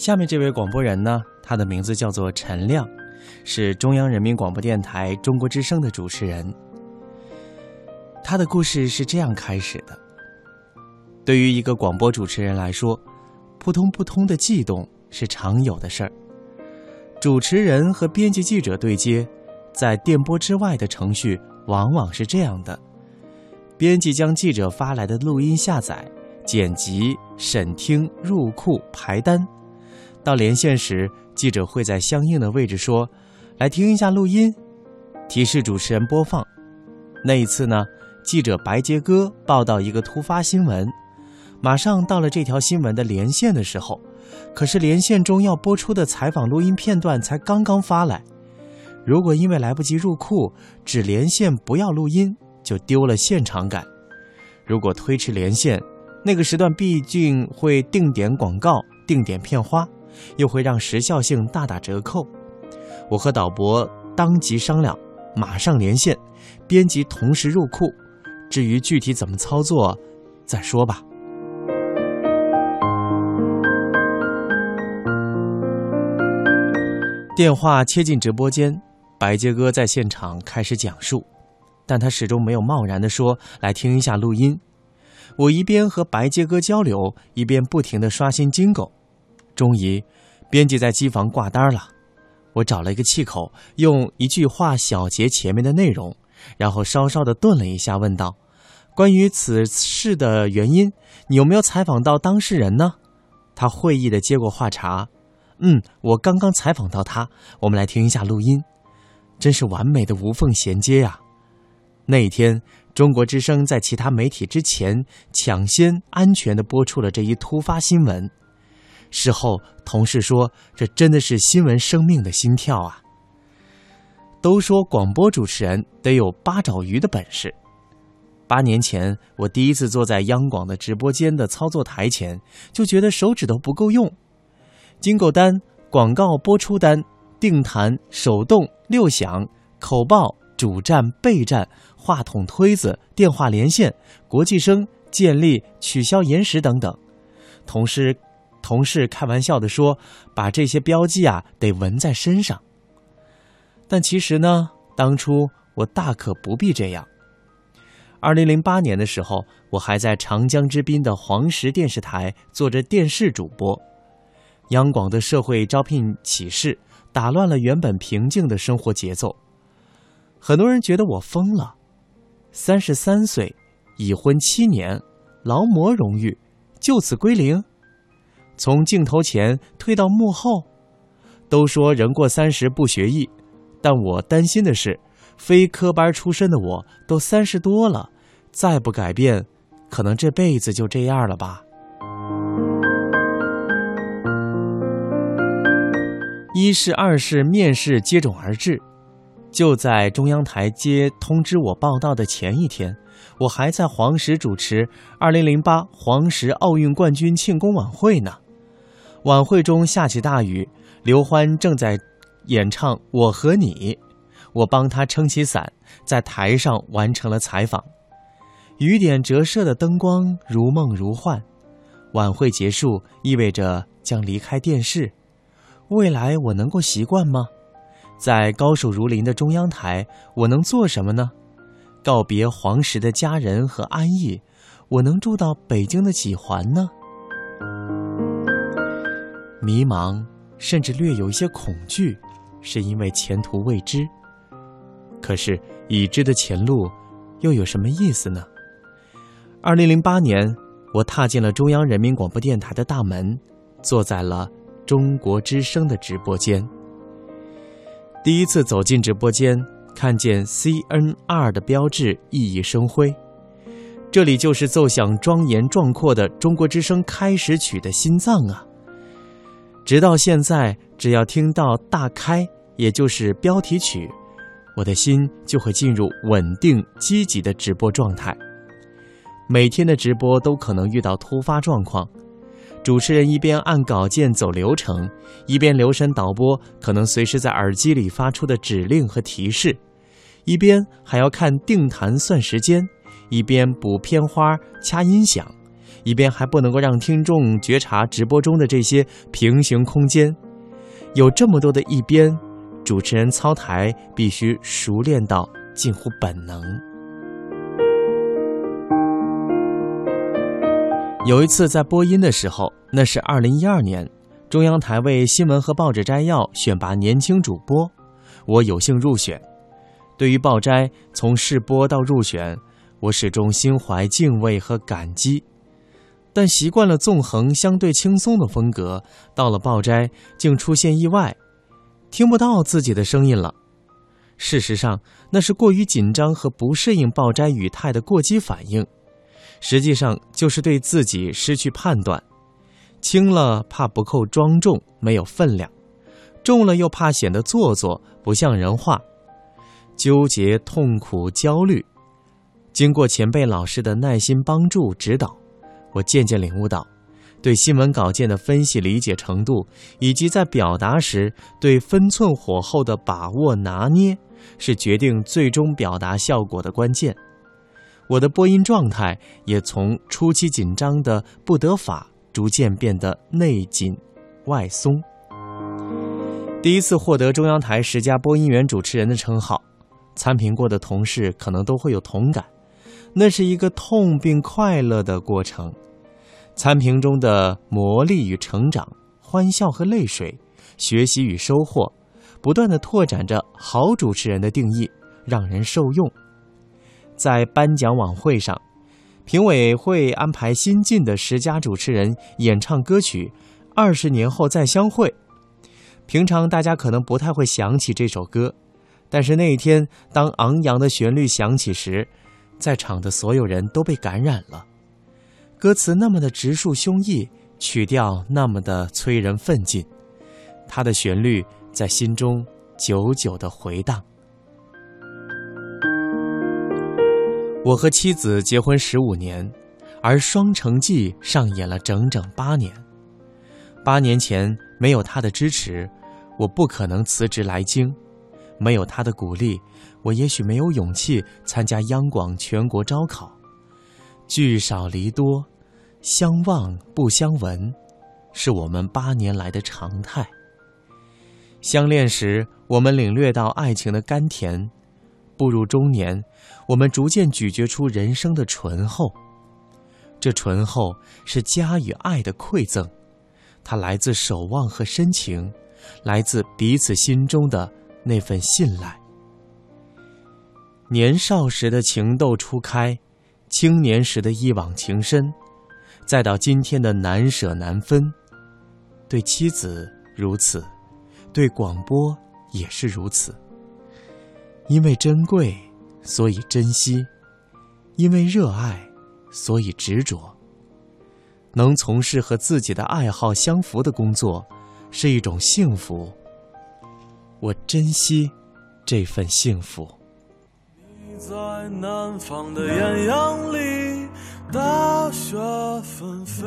下面这位广播人呢，他的名字叫做陈亮，是中央人民广播电台中国之声的主持人。他的故事是这样开始的：对于一个广播主持人来说，扑通扑通的悸动是常有的事儿。主持人和编辑记者对接，在电波之外的程序往往是这样的：编辑将记者发来的录音下载、剪辑、审听、入库、排单。到连线时，记者会在相应的位置说：“来听一下录音。”提示主持人播放。那一次呢，记者白杰哥报道一个突发新闻，马上到了这条新闻的连线的时候。可是连线中要播出的采访录音片段才刚刚发来，如果因为来不及入库，只连线不要录音，就丢了现场感；如果推迟连线，那个时段毕竟会定点广告、定点片花，又会让时效性大打折扣。我和导播当即商量，马上连线，编辑同时入库。至于具体怎么操作，再说吧。电话切进直播间，白杰哥在现场开始讲述，但他始终没有贸然地说：“来听一下录音。”我一边和白杰哥交流，一边不停地刷新金狗。终于，编辑在机房挂单了。我找了一个气口，用一句话小结前面的内容，然后稍稍的顿了一下，问道：“关于此事的原因，你有没有采访到当事人呢？”他会意的接过话茬。嗯，我刚刚采访到他，我们来听一下录音，真是完美的无缝衔接呀！那一天，中国之声在其他媒体之前抢先安全的播出了这一突发新闻。事后，同事说，这真的是新闻生命的心跳啊！都说广播主持人得有八爪鱼的本事。八年前，我第一次坐在央广的直播间的操作台前，就觉得手指头不够用。金购单、广告播出单、定弹、手动、六响、口报、主站、备战、话筒推子、电话连线、国际声、建立、取消延时等等。同事同事开玩笑的说：“把这些标记啊，得纹在身上。”但其实呢，当初我大可不必这样。二零零八年的时候，我还在长江之滨的黄石电视台做着电视主播。央广的社会招聘启事打乱了原本平静的生活节奏，很多人觉得我疯了。三十三岁，已婚七年，劳模荣誉，就此归零，从镜头前退到幕后。都说人过三十不学艺，但我担心的是，非科班出身的我都三十多了，再不改变，可能这辈子就这样了吧。一试、二试、面试接踵而至，就在中央台接通知我报道的前一天，我还在黄石主持2008黄石奥运冠军庆功晚会呢。晚会中下起大雨，刘欢正在演唱《我和你》，我帮他撑起伞，在台上完成了采访。雨点折射的灯光如梦如幻，晚会结束意味着将离开电视。未来我能够习惯吗？在高手如林的中央台，我能做什么呢？告别黄石的家人和安逸，我能住到北京的几环呢？迷茫，甚至略有一些恐惧，是因为前途未知。可是已知的前路，又有什么意思呢？二零零八年，我踏进了中央人民广播电台的大门，坐在了。中国之声的直播间，第一次走进直播间，看见 CNR 的标志熠熠生辉。这里就是奏响庄严壮阔的中国之声开始曲的心脏啊！直到现在，只要听到大开，也就是标题曲，我的心就会进入稳定积极的直播状态。每天的直播都可能遇到突发状况。主持人一边按稿件走流程，一边留神导播可能随时在耳机里发出的指令和提示，一边还要看定弹算时间，一边补片花、掐音响，一边还不能够让听众觉察直播中的这些平行空间。有这么多的一边，主持人操台必须熟练到近乎本能。有一次在播音的时候，那是二零一二年，中央台为新闻和报纸摘要选拔年轻主播，我有幸入选。对于报摘从试播到入选，我始终心怀敬畏和感激。但习惯了纵横相对轻松的风格，到了报斋竟出现意外，听不到自己的声音了。事实上，那是过于紧张和不适应报斋语态的过激反应。实际上就是对自己失去判断，轻了怕不够庄重没有分量，重了又怕显得做作不像人话，纠结痛苦焦虑。经过前辈老师的耐心帮助指导，我渐渐领悟到，对新闻稿件的分析理解程度，以及在表达时对分寸火候的把握拿捏，是决定最终表达效果的关键。我的播音状态也从初期紧张的不得法，逐渐变得内紧外松。第一次获得中央台十佳播音员主持人的称号，参评过的同事可能都会有同感。那是一个痛并快乐的过程，参评中的磨砺与成长，欢笑和泪水，学习与收获，不断的拓展着好主持人的定义，让人受用。在颁奖晚会上，评委会安排新晋的十佳主持人演唱歌曲《二十年后再相会》。平常大家可能不太会想起这首歌，但是那一天，当昂扬的旋律响起时，在场的所有人都被感染了。歌词那么的直抒胸臆，曲调那么的催人奋进，它的旋律在心中久久的回荡。我和妻子结婚十五年，而《双城记》上演了整整八年。八年前没有他的支持，我不可能辞职来京；没有他的鼓励，我也许没有勇气参加央广全国招考。聚少离多，相望不相闻，是我们八年来的常态。相恋时，我们领略到爱情的甘甜。步入中年，我们逐渐咀嚼出人生的醇厚。这醇厚是家与爱的馈赠，它来自守望和深情，来自彼此心中的那份信赖。年少时的情窦初开，青年时的一往情深，再到今天的难舍难分，对妻子如此，对广播也是如此。因为珍贵，所以珍惜；因为热爱，所以执着。能从事和自己的爱好相符的工作，是一种幸福。我珍惜这份幸福。你在南方的艳阳里，大雪纷飞。